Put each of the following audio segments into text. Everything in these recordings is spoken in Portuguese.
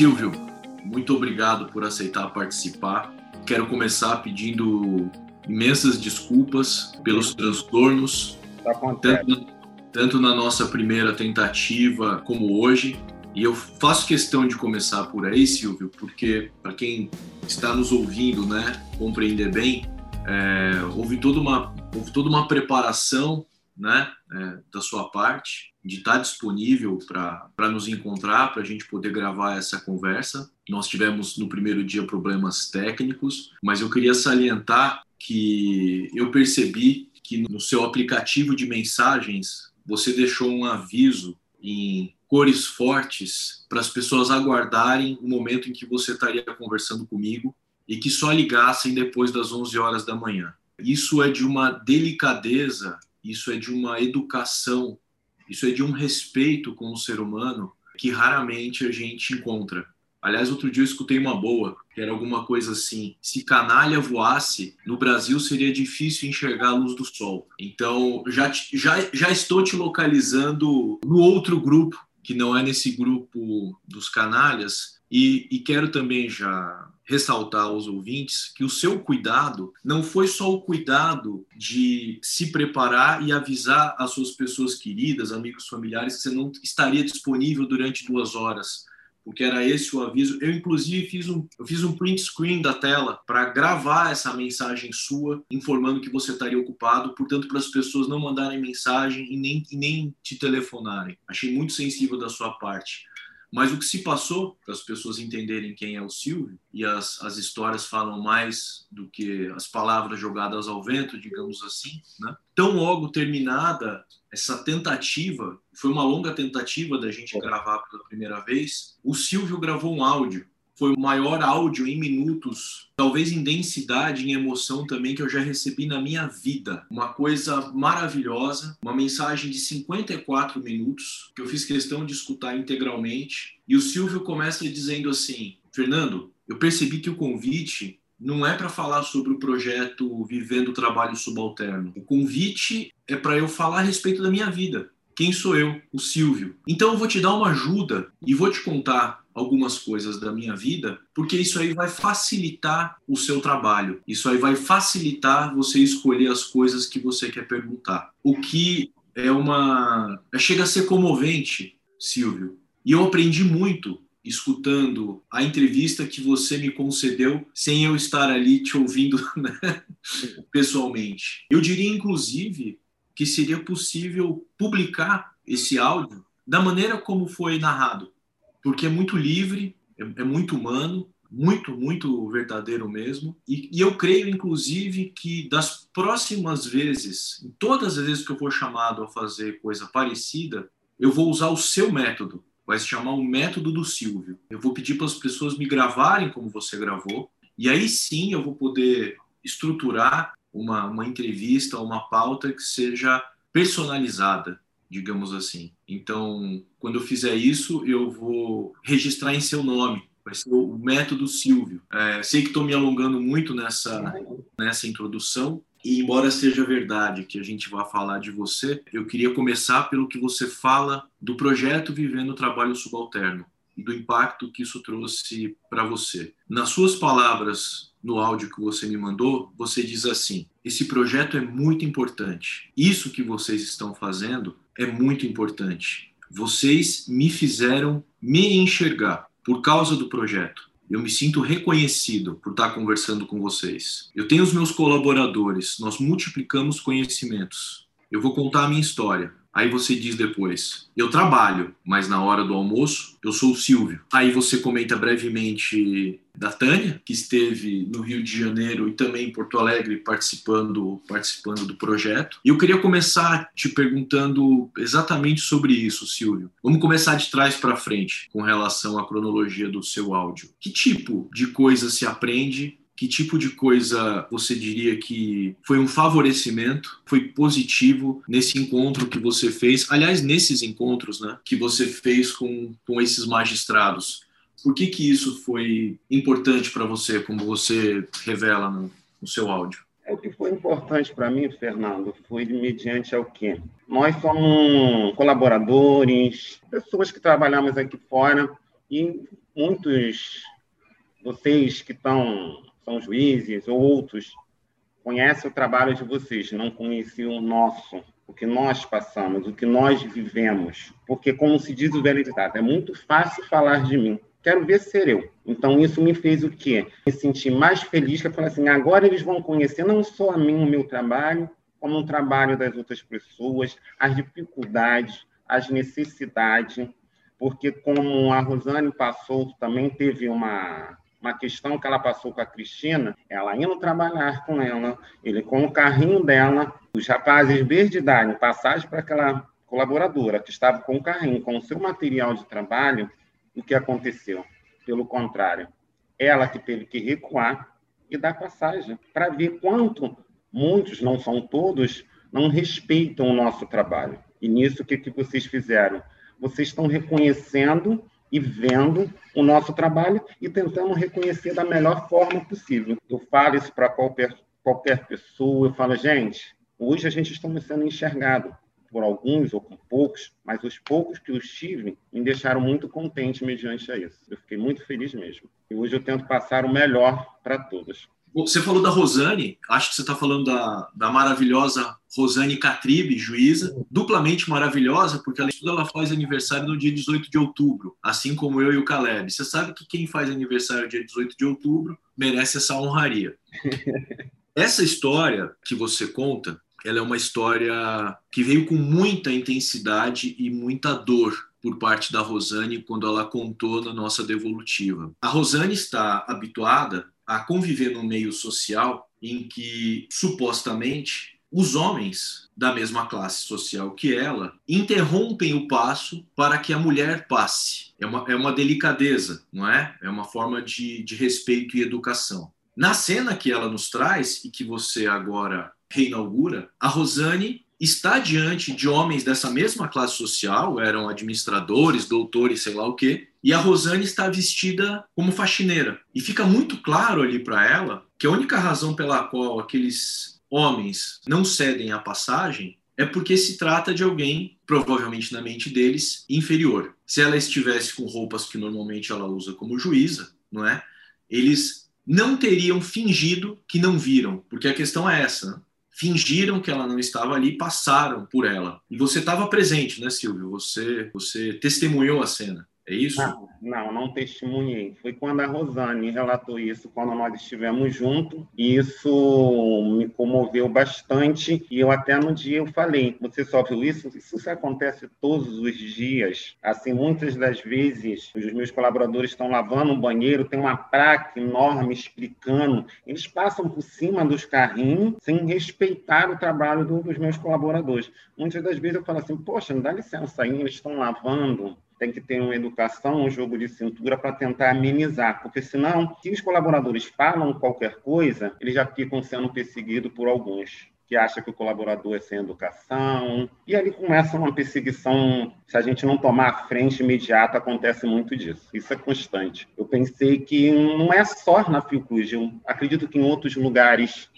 Silvio, muito obrigado por aceitar participar. Quero começar pedindo imensas desculpas pelos transtornos, tanto, tanto na nossa primeira tentativa como hoje. E eu faço questão de começar por aí, Silvio, porque para quem está nos ouvindo, né, compreender bem, é, houve toda uma houve toda uma preparação, né, é, da sua parte de estar disponível para nos encontrar, para a gente poder gravar essa conversa. Nós tivemos no primeiro dia problemas técnicos, mas eu queria salientar que eu percebi que no seu aplicativo de mensagens você deixou um aviso em cores fortes para as pessoas aguardarem o momento em que você estaria conversando comigo e que só ligassem depois das 11 horas da manhã. Isso é de uma delicadeza, isso é de uma educação, isso é de um respeito com o ser humano que raramente a gente encontra. Aliás, outro dia eu escutei uma boa, que era alguma coisa assim: se canalha voasse, no Brasil seria difícil enxergar a luz do sol. Então, já, já, já estou te localizando no outro grupo, que não é nesse grupo dos canalhas, e, e quero também já ressaltar aos ouvintes que o seu cuidado não foi só o cuidado de se preparar e avisar as suas pessoas queridas, amigos familiares, que você não estaria disponível durante duas horas porque era esse o aviso. Eu, inclusive, fiz um, eu fiz um print screen da tela para gravar essa mensagem sua, informando que você estaria ocupado, portanto, para as pessoas não mandarem mensagem e nem, e nem te telefonarem. Achei muito sensível da sua parte. Mas o que se passou, para as pessoas entenderem quem é o Silvio, e as, as histórias falam mais do que as palavras jogadas ao vento, digamos assim, né? tão logo terminada essa tentativa, foi uma longa tentativa da gente gravar pela primeira vez, o Silvio gravou um áudio foi o maior áudio em minutos, talvez em densidade, em emoção também, que eu já recebi na minha vida. Uma coisa maravilhosa, uma mensagem de 54 minutos, que eu fiz questão de escutar integralmente. E o Silvio começa dizendo assim: Fernando, eu percebi que o convite não é para falar sobre o projeto Vivendo o Trabalho Subalterno. O convite é para eu falar a respeito da minha vida. Quem sou eu? O Silvio. Então eu vou te dar uma ajuda e vou te contar algumas coisas da minha vida, porque isso aí vai facilitar o seu trabalho. Isso aí vai facilitar você escolher as coisas que você quer perguntar. O que é uma chega a ser comovente, Silvio. E eu aprendi muito escutando a entrevista que você me concedeu sem eu estar ali te ouvindo né? pessoalmente. Eu diria inclusive que seria possível publicar esse áudio da maneira como foi narrado porque é muito livre, é, é muito humano, muito, muito verdadeiro mesmo. E, e, eu creio, inclusive, que das próximas vezes, em todas as vezes que eu for chamado a fazer coisa parecida, eu vou usar o seu método. Vai se chamar o método do Silvio. Eu vou pedir para as pessoas me gravarem como você gravou, e aí sim eu vou poder estruturar uma, uma entrevista, uma pauta que seja personalizada, digamos assim. Então, quando eu fizer isso, eu vou registrar em seu nome. Vai ser o método Silvio. É, sei que estou me alongando muito nessa, nessa introdução, e embora seja verdade que a gente vá falar de você, eu queria começar pelo que você fala do projeto Vivendo o Trabalho Subalterno e do impacto que isso trouxe para você. Nas suas palavras, no áudio que você me mandou, você diz assim: esse projeto é muito importante. Isso que vocês estão fazendo é muito importante. Vocês me fizeram me enxergar por causa do projeto. Eu me sinto reconhecido por estar conversando com vocês. Eu tenho os meus colaboradores, nós multiplicamos conhecimentos. Eu vou contar a minha história. Aí você diz depois: eu trabalho, mas na hora do almoço eu sou o Silvio. Aí você comenta brevemente da Tânia, que esteve no Rio de Janeiro e também em Porto Alegre participando, participando do projeto. E eu queria começar te perguntando exatamente sobre isso, Silvio. Vamos começar de trás para frente com relação à cronologia do seu áudio. Que tipo de coisa se aprende que tipo de coisa você diria que foi um favorecimento, foi positivo nesse encontro que você fez? Aliás, nesses encontros né, que você fez com, com esses magistrados. Por que, que isso foi importante para você, como você revela no, no seu áudio? É, o que foi importante para mim, Fernando, foi mediante ao quê? Nós somos colaboradores, pessoas que trabalhamos aqui fora, e muitos vocês que estão são juízes ou outros conhecem o trabalho de vocês, não conheciam o nosso, o que nós passamos, o que nós vivemos. Porque, como se diz o velho ditado, é muito fácil falar de mim. Quero ver ser eu. Então, isso me fez o quê? Me sentir mais feliz, que eu falei assim, agora eles vão conhecer não só a mim, o meu trabalho, como o trabalho das outras pessoas, as dificuldades, as necessidades, porque como a Rosane passou, também teve uma, uma questão que ela passou com a Cristina, ela indo trabalhar com ela, ele com o carrinho dela, os rapazes verde idade, passagem para aquela colaboradora que estava com o carrinho, com o seu material de trabalho, o que aconteceu? Pelo contrário, ela que teve que recuar e dar passagem para ver quanto muitos, não são todos, não respeitam o nosso trabalho. E nisso, o que, que vocês fizeram? Vocês estão reconhecendo e vendo o nosso trabalho e tentando reconhecer da melhor forma possível. Eu falo isso para qualquer, qualquer pessoa, eu falo, gente, hoje a gente está sendo enxergado por alguns ou por poucos, mas os poucos que eu tive me deixaram muito contente mediante a isso. Eu fiquei muito feliz mesmo. E hoje eu tento passar o melhor para todos. Você falou da Rosane, acho que você está falando da, da maravilhosa Rosane Catribe, juíza, duplamente maravilhosa, porque além de tudo ela faz aniversário no dia 18 de outubro, assim como eu e o Caleb. Você sabe que quem faz aniversário dia 18 de outubro merece essa honraria. Essa história que você conta, ela é uma história que veio com muita intensidade e muita dor por parte da Rosane quando ela contou na nossa devolutiva. A Rosane está habituada a conviver num meio social em que supostamente os homens da mesma classe social que ela interrompem o passo para que a mulher passe. É uma, é uma delicadeza, não é? É uma forma de, de respeito e educação. Na cena que ela nos traz e que você agora reinaugura, a Rosane está diante de homens dessa mesma classe social, eram administradores, doutores, sei lá o quê, e a Rosane está vestida como faxineira. E fica muito claro ali para ela que a única razão pela qual aqueles homens não cedem à passagem é porque se trata de alguém, provavelmente na mente deles, inferior. Se ela estivesse com roupas que normalmente ela usa como juíza, não é? Eles não teriam fingido que não viram, porque a questão é essa. Fingiram que ela não estava ali, passaram por ela. E você estava presente, né, Silvio? Você, você testemunhou a cena. É isso? Não, não, não testemunhei. Foi quando a Rosane relatou isso, quando nós estivemos juntos, e isso me comoveu bastante. E eu até no dia eu falei: você só viu isso? Isso acontece todos os dias. Assim, muitas das vezes, os meus colaboradores estão lavando o banheiro, tem uma placa enorme explicando. Eles passam por cima dos carrinhos sem respeitar o trabalho dos meus colaboradores. Muitas das vezes eu falo assim: poxa, dá licença aí, eles estão lavando tem que ter uma educação, um jogo de cintura para tentar amenizar, porque senão, se os colaboradores falam qualquer coisa, eles já ficam sendo perseguidos por alguns que acham que o colaborador é sem educação, e ali começa uma perseguição, se a gente não tomar a frente imediata, acontece muito disso, isso é constante. Eu pensei que não é só na Fiocruz, eu acredito que em outros lugares,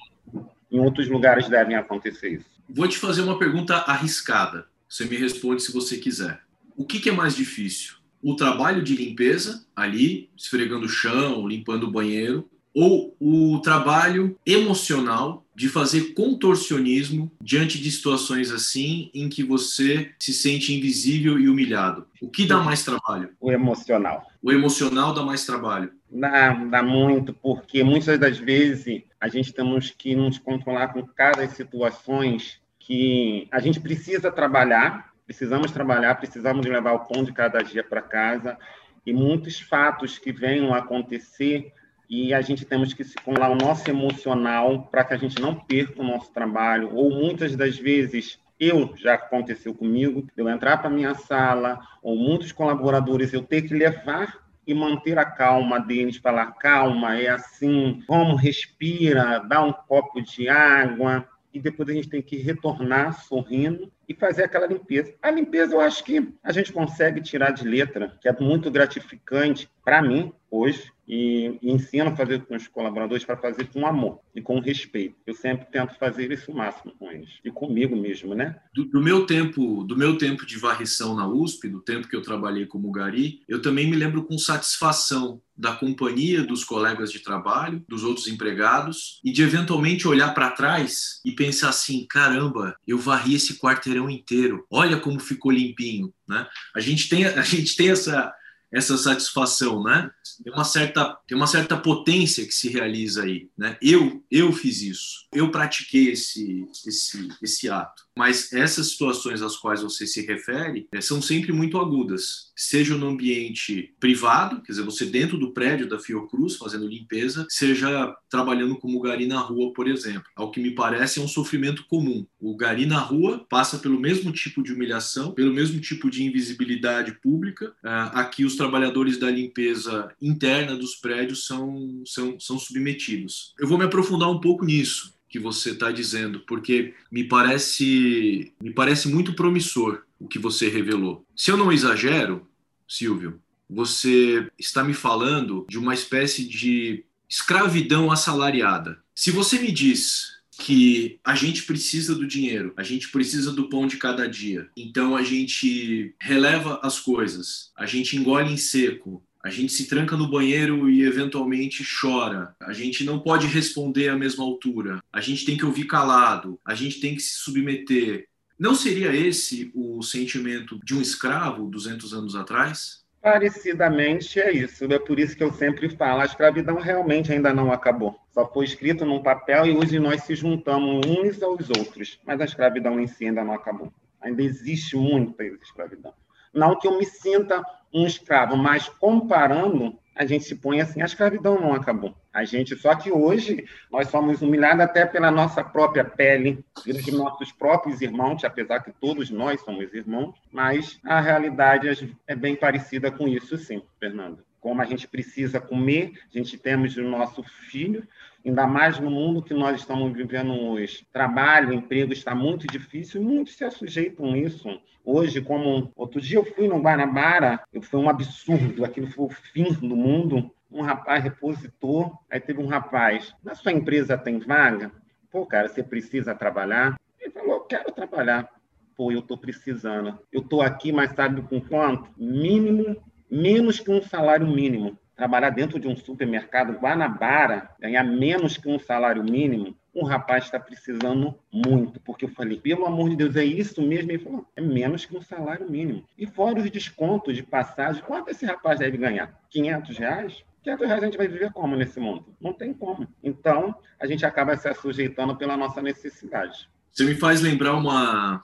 em outros lugares devem acontecer isso. Vou te fazer uma pergunta arriscada, você me responde se você quiser o que, que é mais difícil? O trabalho de limpeza, ali, esfregando o chão, limpando o banheiro, ou o trabalho emocional de fazer contorcionismo diante de situações assim em que você se sente invisível e humilhado? O que dá mais trabalho? O emocional. O emocional dá mais trabalho? Dá, dá muito, porque muitas das vezes a gente temos que nos controlar com cada situações que a gente precisa trabalhar precisamos trabalhar, precisamos levar o pão de cada dia para casa. E muitos fatos que venham a acontecer e a gente temos que se controlar o nosso emocional para que a gente não perca o nosso trabalho. Ou muitas das vezes eu já aconteceu comigo, eu entrar para minha sala ou muitos colaboradores eu ter que levar e manter a calma deles, falar calma, é assim, vamos respira, dá um copo de água, e depois a gente tem que retornar sorrindo e fazer aquela limpeza. A limpeza eu acho que a gente consegue tirar de letra, que é muito gratificante para mim, hoje e, ensino a fazer com os colaboradores para fazer com amor e com respeito. Eu sempre tento fazer isso o máximo com eles e comigo mesmo, né? Do, do, meu tempo, do meu tempo de varrição na USP, do tempo que eu trabalhei como gari, eu também me lembro com satisfação da companhia dos colegas de trabalho, dos outros empregados e de eventualmente olhar para trás e pensar assim, caramba, eu varri esse quarteirão inteiro. Olha como ficou limpinho, né? A gente tem a gente tem essa essa satisfação, né? Tem uma certa tem uma certa potência que se realiza aí, né? Eu eu fiz isso, eu pratiquei esse esse esse ato. Mas essas situações às quais você se refere é, são sempre muito agudas, seja no ambiente privado, quer dizer, você dentro do prédio da Fiocruz fazendo limpeza, seja trabalhando como gari na rua, por exemplo. Ao que me parece é um sofrimento comum. O gari na rua passa pelo mesmo tipo de humilhação, pelo mesmo tipo de invisibilidade pública. Ah, aqui os trabalhadores da limpeza interna dos prédios são, são, são submetidos. Eu vou me aprofundar um pouco nisso que você está dizendo, porque me parece, me parece muito promissor o que você revelou. Se eu não exagero, Silvio, você está me falando de uma espécie de escravidão assalariada. Se você me diz que a gente precisa do dinheiro, a gente precisa do pão de cada dia, então a gente releva as coisas, a gente engole em seco, a gente se tranca no banheiro e eventualmente chora. A gente não pode responder à mesma altura. A gente tem que ouvir calado. A gente tem que se submeter. Não seria esse o sentimento de um escravo 200 anos atrás? Parecidamente é isso. É por isso que eu sempre falo: a escravidão realmente ainda não acabou. Só foi escrito num papel e hoje nós se juntamos uns aos outros. Mas a escravidão em si ainda não acabou. Ainda existe muita escravidão. Não que eu me sinta um escravo, mas comparando, a gente se põe assim, a escravidão não acabou. A gente, só que hoje, nós somos humilhados até pela nossa própria pele, pelos nossos próprios irmãos, apesar que todos nós somos irmãos, mas a realidade é bem parecida com isso, sim, Fernando. Como a gente precisa comer, a gente temos o nosso filho, ainda mais no mundo que nós estamos vivendo hoje. Trabalho, emprego está muito difícil e muitos se sujeitam a isso. Hoje, como outro dia eu fui no Guanabara, foi um absurdo, aquilo foi o fim do mundo. Um rapaz repositor, aí teve um rapaz, na sua empresa tem vaga? Pô, cara, você precisa trabalhar? Ele falou, quero trabalhar. Pô, eu estou precisando. Eu estou aqui, mas sabe com quanto? Mínimo, menos que um salário mínimo trabalhar dentro de um supermercado Guanabara, ganhar menos que um salário mínimo, um rapaz está precisando muito. Porque eu falei, pelo amor de Deus, é isso mesmo? Ele falou, é menos que um salário mínimo. E fora os descontos de passagem, quanto esse rapaz deve ganhar? 500 reais? 500 reais a gente vai viver como nesse mundo? Não tem como. Então, a gente acaba se sujeitando pela nossa necessidade. Você me faz lembrar uma,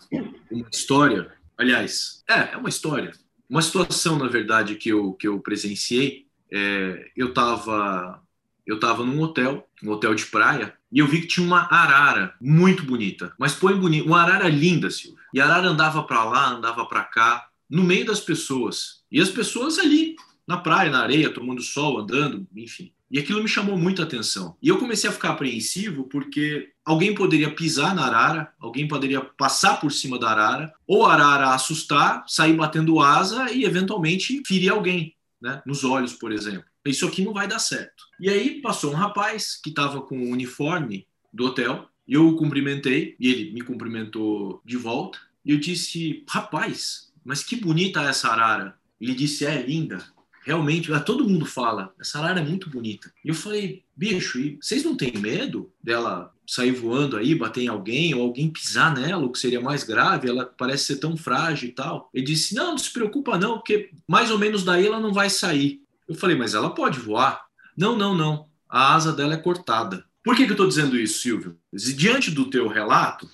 uma história, aliás, é, é uma história, uma situação, na verdade, que eu, que eu presenciei é, eu estava eu tava num hotel, um hotel de praia, e eu vi que tinha uma arara muito bonita. Mas põe bonita, uma arara linda, Silvio. E a arara andava para lá, andava para cá, no meio das pessoas. E as pessoas ali, na praia, na areia, tomando sol, andando, enfim. E aquilo me chamou muita atenção. E eu comecei a ficar apreensivo porque alguém poderia pisar na arara, alguém poderia passar por cima da arara, ou a arara assustar, sair batendo asa e eventualmente ferir alguém né, nos olhos, por exemplo. Isso aqui não vai dar certo. E aí passou um rapaz que estava com o uniforme do hotel, eu o cumprimentei, e ele me cumprimentou de volta, e eu disse, rapaz, mas que bonita essa arara. Ele disse, é linda. Realmente, todo mundo fala, essa arara é muito bonita. E eu falei, bicho, e vocês não têm medo dela sair voando aí, bater em alguém, ou alguém pisar nela, o que seria mais grave, ela parece ser tão frágil e tal. Ele disse: Não, não se preocupa, não, porque mais ou menos daí ela não vai sair. Eu falei, mas ela pode voar? Não, não, não. A asa dela é cortada. Por que, que eu estou dizendo isso, Silvio? Diante do teu relato,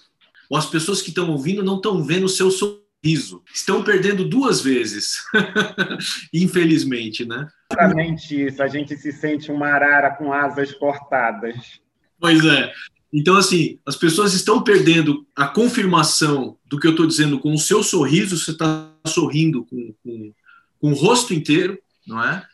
as pessoas que estão ouvindo não estão vendo o seu sorriso. Estão perdendo duas vezes. Infelizmente, né? Exatamente isso. A gente se sente uma arara com asas cortadas. Pois é. Então, assim, as pessoas estão perdendo a confirmação do que eu estou dizendo com o seu sorriso, você está sorrindo com, com, com, o rosto inteiro, não é?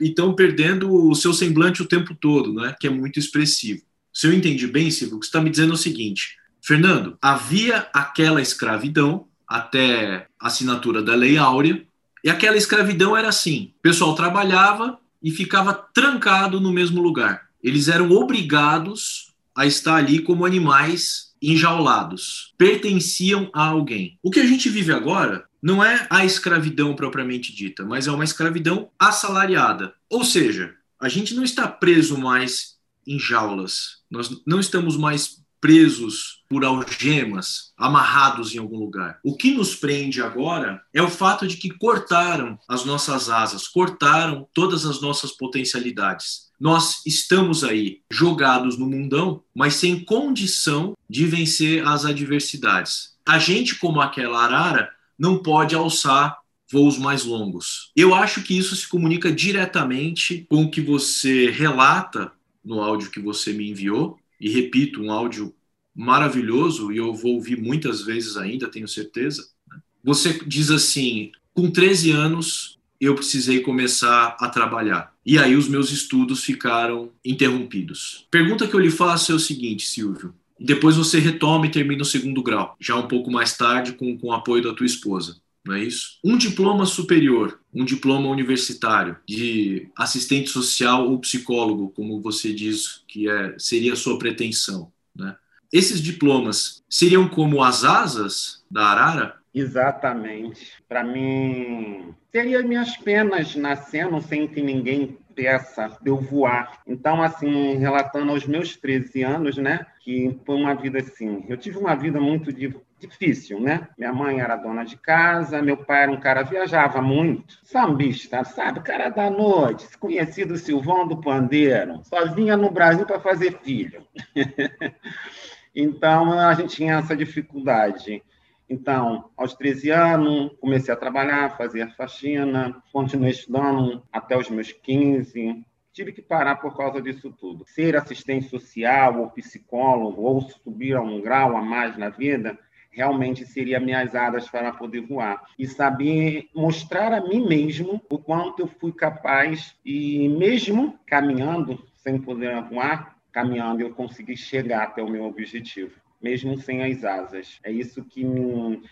E estão perdendo o seu semblante o tempo todo, não é? Que é muito expressivo. Se eu entendi bem, Silvio, você está me dizendo é o seguinte: Fernando, havia aquela escravidão até a assinatura da Lei Áurea, e aquela escravidão era assim: o pessoal trabalhava e ficava trancado no mesmo lugar. Eles eram obrigados a estar ali como animais enjaulados, pertenciam a alguém. O que a gente vive agora não é a escravidão propriamente dita, mas é uma escravidão assalariada. Ou seja, a gente não está preso mais em jaulas, nós não estamos mais presos por algemas, amarrados em algum lugar. O que nos prende agora é o fato de que cortaram as nossas asas, cortaram todas as nossas potencialidades. Nós estamos aí jogados no mundão, mas sem condição de vencer as adversidades. A gente, como aquela arara, não pode alçar voos mais longos. Eu acho que isso se comunica diretamente com o que você relata no áudio que você me enviou, e repito, um áudio maravilhoso, e eu vou ouvir muitas vezes ainda, tenho certeza. Né? Você diz assim: com 13 anos eu precisei começar a trabalhar. E aí os meus estudos ficaram interrompidos. Pergunta que eu lhe faço é o seguinte, Silvio. Depois você retoma e termina o segundo grau, já um pouco mais tarde, com, com o apoio da tua esposa não é isso? Um diploma superior, um diploma universitário de assistente social ou psicólogo, como você diz que é, seria a sua pretensão, né? Esses diplomas seriam como as asas da arara? Exatamente. Para mim, seria minhas penas nascendo sem que ninguém peça de eu voar. Então, assim, relatando aos meus 13 anos, né, que foi uma vida assim, eu tive uma vida muito difícil, né? Minha mãe era dona de casa, meu pai era um cara viajava muito, sambista, sabe? Cara da noite, conhecido Silvão do Pandeiro, só vinha no Brasil para fazer filho. então a gente tinha essa dificuldade. Então, aos 13 anos, comecei a trabalhar, fazer faxina, continuei estudando até os meus 15, tive que parar por causa disso tudo. Ser assistente social ou psicólogo ou subir a um grau a mais na vida realmente seria minhas asas para poder voar e saber mostrar a mim mesmo o quanto eu fui capaz e mesmo caminhando sem poder voar, caminhando eu consegui chegar até o meu objetivo mesmo sem as asas. É isso que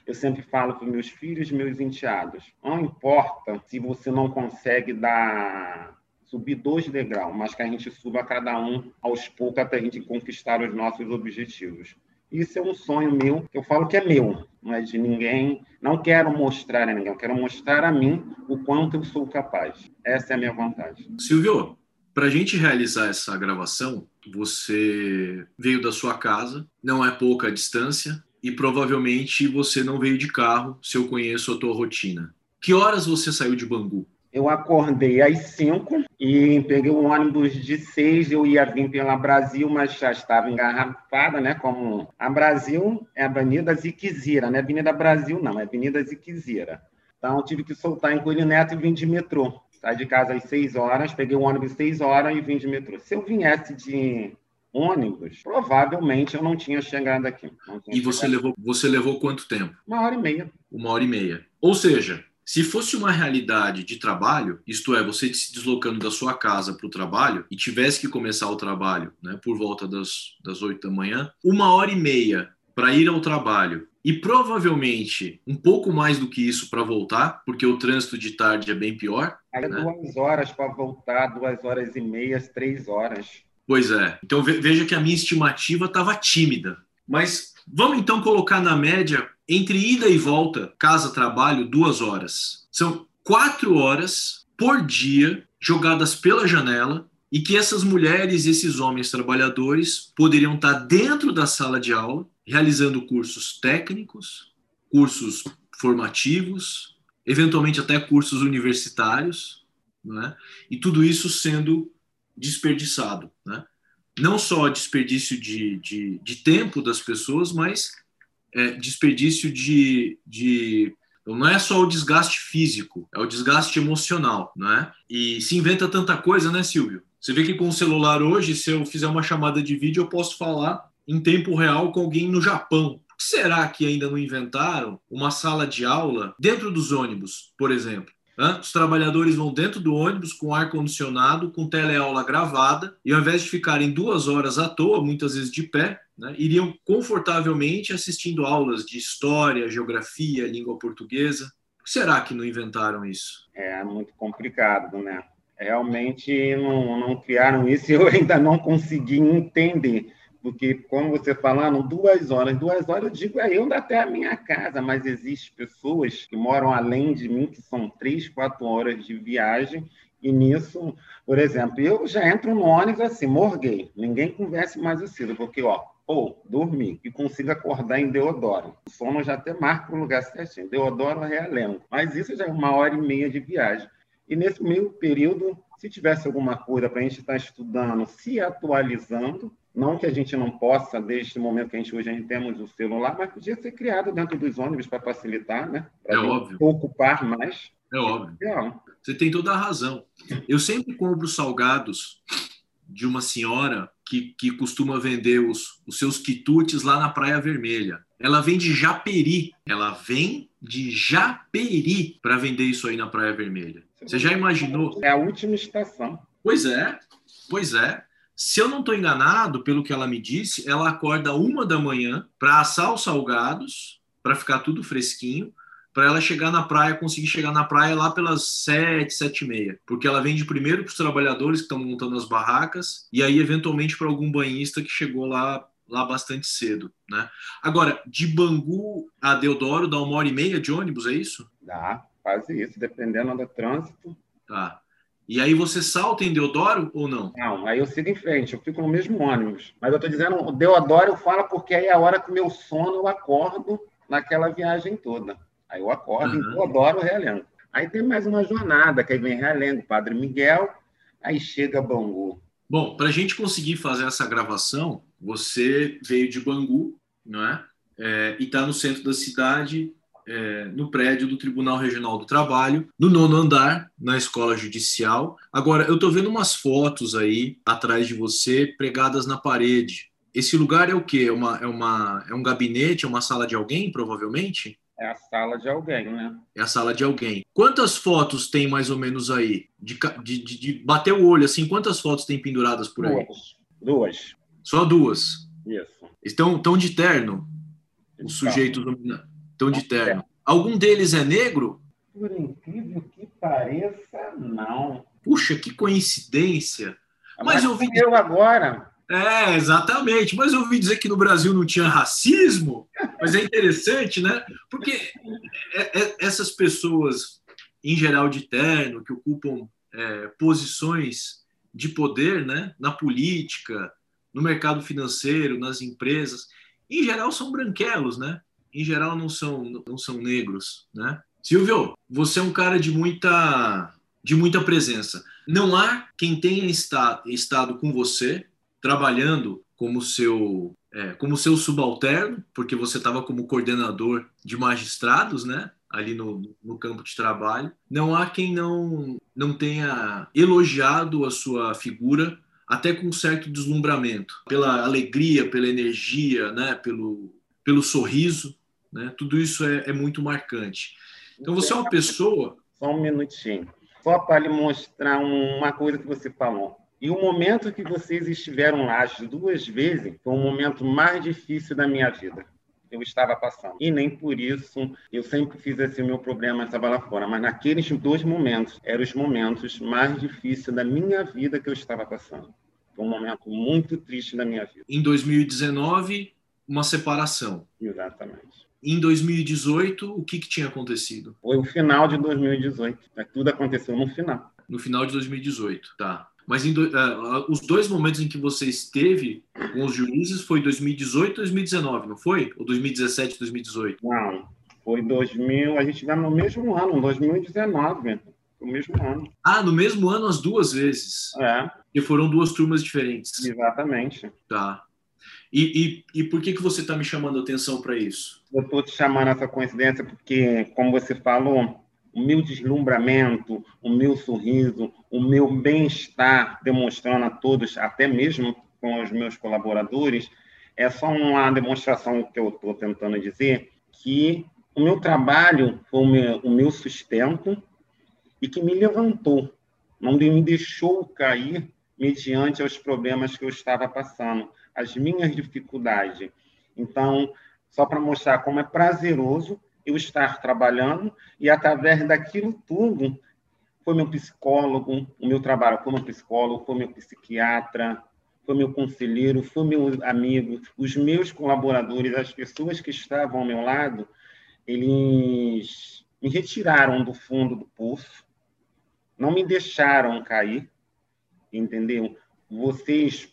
eu sempre falo para meus filhos, meus enteados. Não importa se você não consegue dar subir dois degraus, mas que a gente suba cada um aos poucos até a gente conquistar os nossos objetivos. Isso é um sonho meu, eu falo que é meu, não é de ninguém. Não quero mostrar a ninguém, eu quero mostrar a mim o quanto eu sou capaz. Essa é a minha vontade. Silvio, para a gente realizar essa gravação, você veio da sua casa, não é pouca a distância, e provavelmente você não veio de carro, se eu conheço a tua rotina. Que horas você saiu de Bangu? Eu acordei às 5 e peguei o ônibus de 6. Eu ia vir pela Brasil, mas já estava engarrafada, né? Como a Brasil é a Avenida Ziquezira, não é Avenida Brasil, não, é Avenida Ziquezira. Então, eu tive que soltar em Coelho Neto e vim de metrô. Saí de casa às 6 horas, peguei o ônibus às 6 horas e vim de metrô. Se eu viesse de ônibus, provavelmente eu não tinha chegado aqui. Tinha e você levou, você levou quanto tempo? Uma hora e meia. Uma hora e meia. Ou seja, se fosse uma realidade de trabalho, isto é, você se deslocando da sua casa para o trabalho e tivesse que começar o trabalho né, por volta das, das 8 da manhã, uma hora e meia para ir ao trabalho e provavelmente um pouco mais do que isso para voltar, porque o trânsito de tarde é bem pior. Aí é né? duas horas para voltar, duas horas e meias, três horas. Pois é. Então veja que a minha estimativa estava tímida. Mas vamos então colocar na média entre ida e volta, casa-trabalho, duas horas. São quatro horas por dia jogadas pela janela e que essas mulheres e esses homens trabalhadores poderiam estar dentro da sala de aula, realizando cursos técnicos, cursos formativos, eventualmente até cursos universitários, né? e tudo isso sendo desperdiçado. Né? Não só desperdício de, de, de tempo das pessoas, mas é, desperdício de, de então, não é só o desgaste físico, é o desgaste emocional, né? E se inventa tanta coisa, né, Silvio? Você vê que com o celular hoje, se eu fizer uma chamada de vídeo, eu posso falar em tempo real com alguém no Japão. Será que ainda não inventaram uma sala de aula dentro dos ônibus, por exemplo? Os trabalhadores vão dentro do ônibus com ar condicionado, com teleaula gravada, e ao invés de ficarem duas horas à toa, muitas vezes de pé, né, iriam confortavelmente assistindo aulas de história, geografia, língua portuguesa. Por que será que não inventaram isso? É muito complicado, né? realmente não, não criaram isso e eu ainda não consegui entender. Porque, como você falando, duas horas, duas horas, eu digo, é eu até a minha casa, mas existem pessoas que moram além de mim, que são três, quatro horas de viagem, e nisso, por exemplo, eu já entro no ônibus assim, morguei, ninguém conversa mais assim, porque, ó, ou dormir e consigo acordar em Deodoro. O sono já até marca o lugar certinho, Deodoro Realengo. Mas isso já é uma hora e meia de viagem. E nesse meio período, se tivesse alguma coisa para a gente estar tá estudando, se atualizando, não que a gente não possa, desde o momento que a gente hoje temos o celular, mas podia ser criado dentro dos ônibus para facilitar, né? Pra é óbvio. Ocupar mais. É óbvio. É. Você tem toda a razão. Eu sempre compro salgados de uma senhora que, que costuma vender os, os seus quitutes lá na Praia Vermelha. Ela vem de Japeri. Ela vem de Japeri para vender isso aí na Praia Vermelha. Você já imaginou? É a última estação. Pois é, pois é. Se eu não estou enganado, pelo que ela me disse, ela acorda uma da manhã para assar os salgados, para ficar tudo fresquinho, para ela chegar na praia, conseguir chegar na praia lá pelas sete, sete e meia. Porque ela vende primeiro para os trabalhadores que estão montando as barracas, e aí, eventualmente, para algum banhista que chegou lá lá bastante cedo, né? Agora, de Bangu a Deodoro dá uma hora e meia de ônibus, é isso? Dá, quase isso, dependendo do trânsito. Tá. E aí você salta em Deodoro ou não? Não, aí eu sigo em frente, eu fico no mesmo ônibus. Mas eu tô dizendo, Deodoro eu falo porque aí é a hora que o meu sono eu acordo naquela viagem toda. Aí eu acordo uhum. em Deodoro Realengo. Aí tem mais uma jornada, que aí vem Realengo, Padre Miguel, aí chega Bangu. Bom, para a gente conseguir fazer essa gravação, você veio de Bangu, não é? é e está no centro da cidade, é, no prédio do Tribunal Regional do Trabalho, no nono andar, na escola judicial. Agora, eu estou vendo umas fotos aí atrás de você pregadas na parede. Esse lugar é o quê? É, uma, é, uma, é um gabinete, é uma sala de alguém, provavelmente? É a sala de alguém, né? É a sala de alguém. Quantas fotos tem mais ou menos aí? De, de, de, de bater o olho, assim, quantas fotos tem penduradas por aí? Duas. Duas. Só duas? Isso. Estão, estão de terno? Os sujeitos estão de terno. Algum deles é negro? Por incrível que pareça, não. Puxa, que coincidência. Mas, Mas eu vi. Eu agora. É, exatamente. Mas eu ouvi dizer que no Brasil não tinha racismo. Mas é interessante, né? Porque é, é, essas pessoas, em geral de terno, que ocupam é, posições de poder né, na política, no mercado financeiro, nas empresas, em geral são branquelos, né? Em geral não são, não são negros, né? Silvio, você é um cara de muita, de muita presença. Não há quem tenha estado, com você trabalhando como seu é, como seu subalterno, porque você estava como coordenador de magistrados, né? Ali no, no campo de trabalho. Não há quem não, não tenha elogiado a sua figura, até com um certo deslumbramento, pela alegria, pela energia, né? pelo, pelo sorriso. Né? Tudo isso é, é muito marcante. Então, você é uma pessoa. Só um minutinho. Só para lhe mostrar uma coisa que você falou. E o momento que vocês estiveram lá as duas vezes foi o momento mais difícil da minha vida. Eu estava passando. E nem por isso eu sempre fiz esse meu problema, estava lá fora. Mas naqueles dois momentos, eram os momentos mais difíceis da minha vida que eu estava passando. Foi um momento muito triste da minha vida. Em 2019, uma separação. Exatamente. Em 2018, o que, que tinha acontecido? Foi o final de 2018. Tudo aconteceu no final. No final de 2018, tá. Mas do, uh, os dois momentos em que você esteve com os juízes foi 2018 e 2019, não foi? Ou 2017 e 2018? Não, foi 2000, a gente está no mesmo ano, 2019, no mesmo ano. Ah, no mesmo ano as duas vezes? É. E foram duas turmas diferentes? Exatamente. Tá. E, e, e por que, que você está me chamando a atenção para isso? Eu estou te chamando essa coincidência porque, como você falou, o meu deslumbramento, o meu sorriso, o meu bem-estar, demonstrando a todos, até mesmo com os meus colaboradores, é só uma demonstração que eu estou tentando dizer que o meu trabalho foi o meu, o meu sustento e que me levantou, não me deixou cair mediante os problemas que eu estava passando, as minhas dificuldades. Então, só para mostrar como é prazeroso eu estar trabalhando e, através daquilo tudo, foi meu psicólogo, o meu trabalho meu psicólogo, foi meu psiquiatra, foi meu conselheiro, foi meu amigo, os meus colaboradores, as pessoas que estavam ao meu lado, eles me retiraram do fundo do poço, não me deixaram cair, entendeu? Vocês,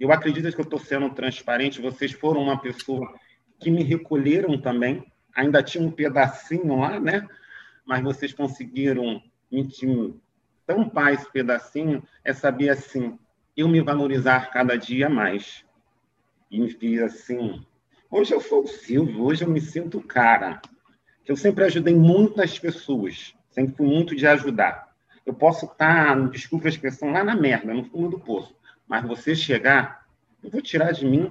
eu acredito que eu estou sendo transparente, vocês foram uma pessoa que me recolheram também, ainda tinha um pedacinho lá, né? Mas vocês conseguiram me tampar esse pedacinho, é saber assim, eu me valorizar cada dia mais. E me assim, hoje eu sou o Silvio, hoje eu me sinto cara. Eu sempre ajudei muitas pessoas, sempre fui muito de ajudar. Eu posso estar, desculpa a expressão, lá na merda, no fundo do poço, mas você chegar, eu vou tirar de mim,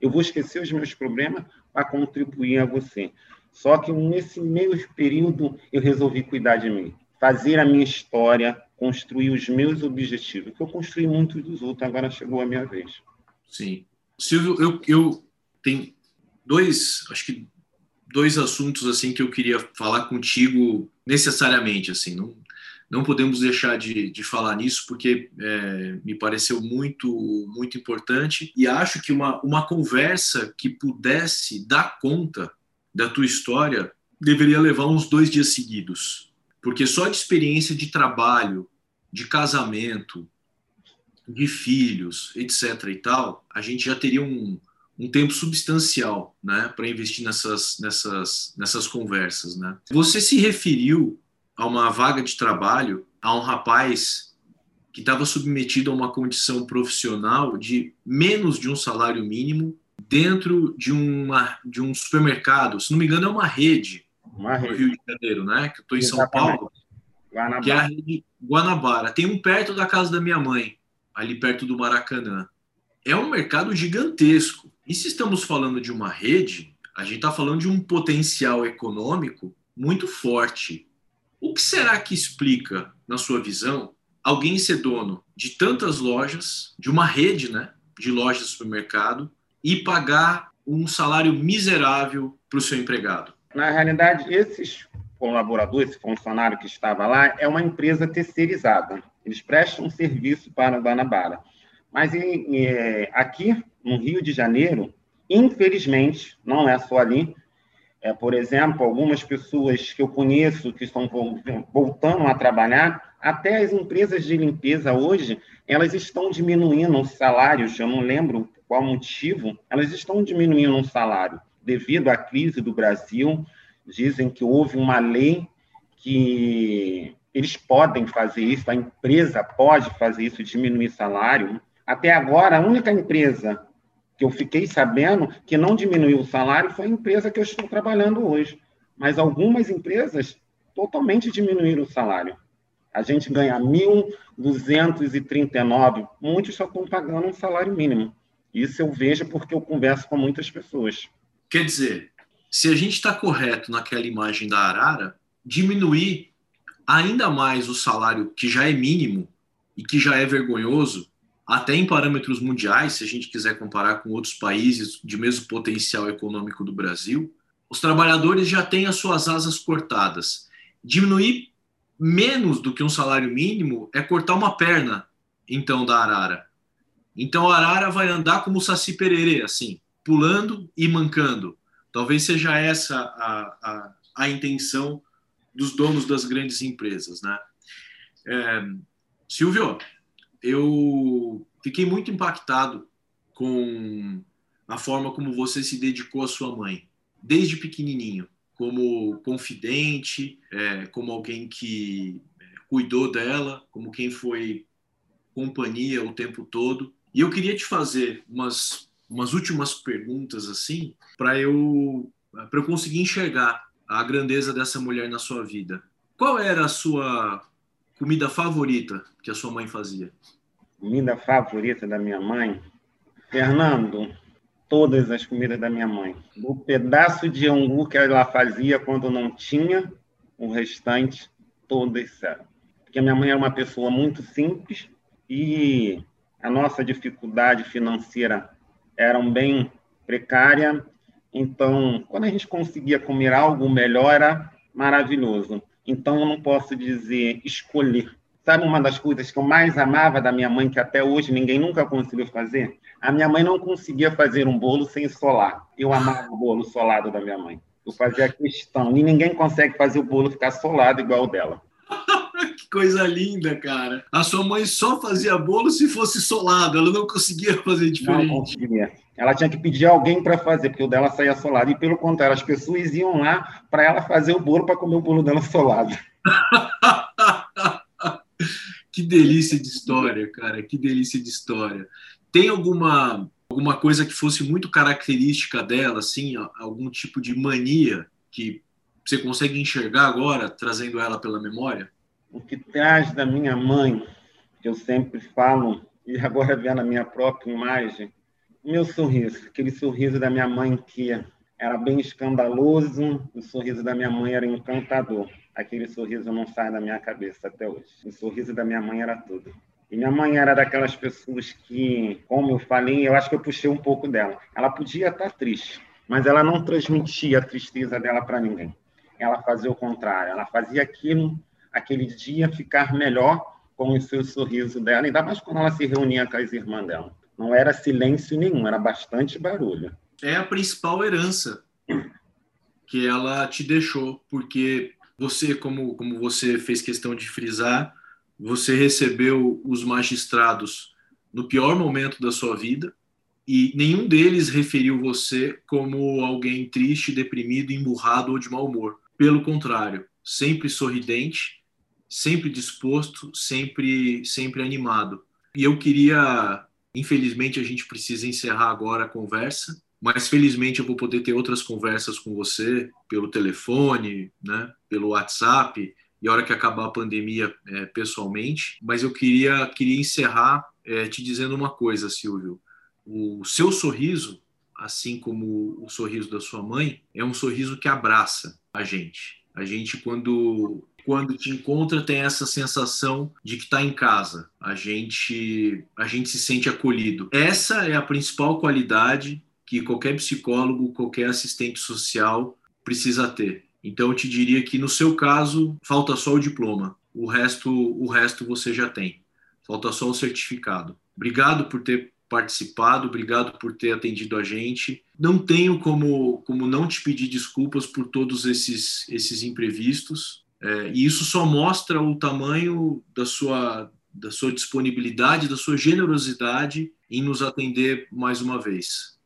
eu vou esquecer os meus problemas para contribuir a você. Só que nesse meio período eu resolvi cuidar de mim, fazer a minha história, construir os meus objetivos, que eu construí muitos dos outros, agora chegou a minha vez. Sim. Silvio, eu, eu tenho dois, acho que dois assuntos assim que eu queria falar contigo necessariamente, assim, não, não podemos deixar de, de falar nisso porque é, me pareceu muito muito importante e acho que uma, uma conversa que pudesse dar conta da tua história deveria levar uns dois dias seguidos porque só de experiência de trabalho, de casamento, de filhos, etc. e tal, a gente já teria um, um tempo substancial, né, para investir nessas, nessas, nessas conversas, né. Você se referiu a uma vaga de trabalho a um rapaz que estava submetido a uma condição profissional de menos de um salário mínimo dentro de, uma, de um supermercado, se não me engano é uma rede uma no Rio de Janeiro, né? Que eu estou em São Paulo, Guanabara. que é a rede Guanabara. Tem um perto da casa da minha mãe, ali perto do Maracanã. É um mercado gigantesco. E se estamos falando de uma rede, a gente está falando de um potencial econômico muito forte. O que será que explica, na sua visão, alguém ser dono de tantas lojas, de uma rede né, de lojas de supermercado, e pagar um salário miserável para o seu empregado? Na realidade, esses colaboradores, esse funcionário que estava lá, é uma empresa terceirizada. Eles prestam um serviço para Guanabara. Mas em, é, aqui, no Rio de Janeiro, infelizmente, não é só ali, é, por exemplo, algumas pessoas que eu conheço que estão voltando a trabalhar, até as empresas de limpeza hoje, elas estão diminuindo os salários, eu não lembro qual motivo, elas estão diminuindo o salário devido à crise do Brasil, dizem que houve uma lei que eles podem fazer isso, a empresa pode fazer isso, diminuir salário. Até agora, a única empresa que eu fiquei sabendo que não diminuiu o salário foi a empresa que eu estou trabalhando hoje. Mas algumas empresas totalmente diminuíram o salário. A gente ganha 1.239, muitos só estão pagando um salário mínimo. Isso eu vejo porque eu converso com muitas pessoas. Quer dizer, se a gente está correto naquela imagem da Arara, diminuir ainda mais o salário que já é mínimo e que já é vergonhoso, até em parâmetros mundiais, se a gente quiser comparar com outros países de mesmo potencial econômico do Brasil, os trabalhadores já têm as suas asas cortadas. Diminuir menos do que um salário mínimo é cortar uma perna, então, da arara. Então, a arara vai andar como o Saci Pererê, assim pulando e mancando. Talvez seja essa a, a, a intenção dos donos das grandes empresas, né? É, Silvio, eu fiquei muito impactado com a forma como você se dedicou à sua mãe, desde pequenininho, como confidente, é, como alguém que é, cuidou dela, como quem foi companhia o tempo todo. E eu queria te fazer umas umas últimas perguntas assim, para eu para eu conseguir enxergar a grandeza dessa mulher na sua vida. Qual era a sua comida favorita que a sua mãe fazia? Comida favorita da minha mãe? Fernando, todas as comidas da minha mãe. O pedaço de angu que ela fazia quando não tinha, o restante, todas eram. Porque minha mãe era uma pessoa muito simples e a nossa dificuldade financeira eram bem precária. Então, quando a gente conseguia comer algo melhor, era maravilhoso. Então eu não posso dizer escolher. Sabe uma das coisas que eu mais amava da minha mãe, que até hoje ninguém nunca conseguiu fazer? A minha mãe não conseguia fazer um bolo sem solar. Eu amava o bolo solado da minha mãe. Eu fazia questão. E ninguém consegue fazer o bolo ficar solado igual o dela. que coisa linda, cara. A sua mãe só fazia bolo se fosse solado. Ela não conseguia fazer diferente. Não conseguia. Ela tinha que pedir alguém para fazer, porque o dela saía solado. E pelo contrário, as pessoas iam lá para ela fazer o bolo para comer o bolo dela solado. que delícia de história, cara. Que delícia de história. Tem alguma alguma coisa que fosse muito característica dela, assim, algum tipo de mania que você consegue enxergar agora, trazendo ela pela memória? O que traz da minha mãe, que eu sempre falo, e agora vendo a minha própria imagem, meu sorriso, aquele sorriso da minha mãe que era bem escandaloso, o sorriso da minha mãe era encantador. Aquele sorriso não sai da minha cabeça até hoje. O sorriso da minha mãe era tudo. E minha mãe era daquelas pessoas que, como eu falei, eu acho que eu puxei um pouco dela. Ela podia estar triste, mas ela não transmitia a tristeza dela para ninguém. Ela fazia o contrário, ela fazia aquilo, aquele dia ficar melhor com o seu sorriso dela, ainda mais quando ela se reunia com as irmãs dela. Não era silêncio nenhum, era bastante barulho. É a principal herança que ela te deixou, porque você, como, como você fez questão de frisar, você recebeu os magistrados no pior momento da sua vida e nenhum deles referiu você como alguém triste, deprimido, emburrado ou de mau humor. Pelo contrário, sempre sorridente, sempre disposto, sempre sempre animado. E eu queria, infelizmente a gente precisa encerrar agora a conversa, mas felizmente eu vou poder ter outras conversas com você pelo telefone, né, pelo WhatsApp e a hora que acabar a pandemia é, pessoalmente. Mas eu queria, queria encerrar é, te dizendo uma coisa, Silvio. O seu sorriso, assim como o sorriso da sua mãe, é um sorriso que abraça a gente. A gente, quando quando te encontra tem essa sensação de que está em casa. A gente a gente se sente acolhido. Essa é a principal qualidade que qualquer psicólogo, qualquer assistente social precisa ter. Então eu te diria que no seu caso falta só o diploma, o resto o resto você já tem. Falta só o certificado. Obrigado por ter participado, obrigado por ter atendido a gente. Não tenho como como não te pedir desculpas por todos esses esses imprevistos. É, e isso só mostra o tamanho da sua da sua disponibilidade, da sua generosidade em nos atender mais uma vez.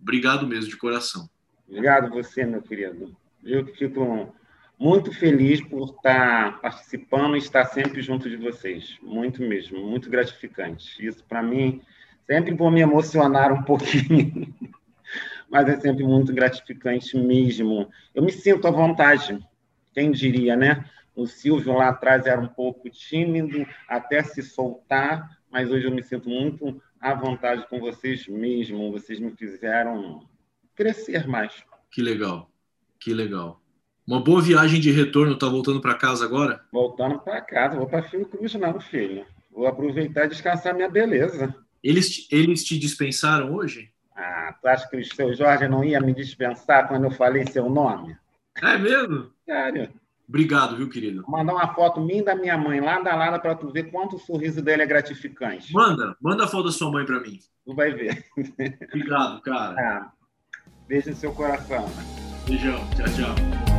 Obrigado mesmo de coração. Obrigado você, meu querido. Eu fico muito feliz por estar participando e estar sempre junto de vocês. Muito mesmo, muito gratificante. Isso, para mim, sempre vou me emocionar um pouquinho, mas é sempre muito gratificante mesmo. Eu me sinto à vontade, quem diria, né? O Silvio lá atrás era um pouco tímido, até se soltar, mas hoje eu me sinto muito à vontade com vocês mesmo. Vocês me fizeram crescer mais. Que legal. Que legal. Uma boa viagem de retorno, tá voltando para casa agora? Voltando para casa, vou para Fiocruz não, filho. Vou aproveitar e descansar minha beleza. Eles, eles te dispensaram hoje? Ah, tu acha que o seu Jorge não ia me dispensar quando eu falei seu nome? É mesmo? Sério. Obrigado, viu, querido? Vou mandar uma foto minha da minha mãe lá da lada para tu ver quanto o sorriso dele é gratificante. Manda, manda a foto da sua mãe para mim. Tu vai ver. Obrigado, cara. Ah, beijo no seu coração. Beijão. Tchau, tchau.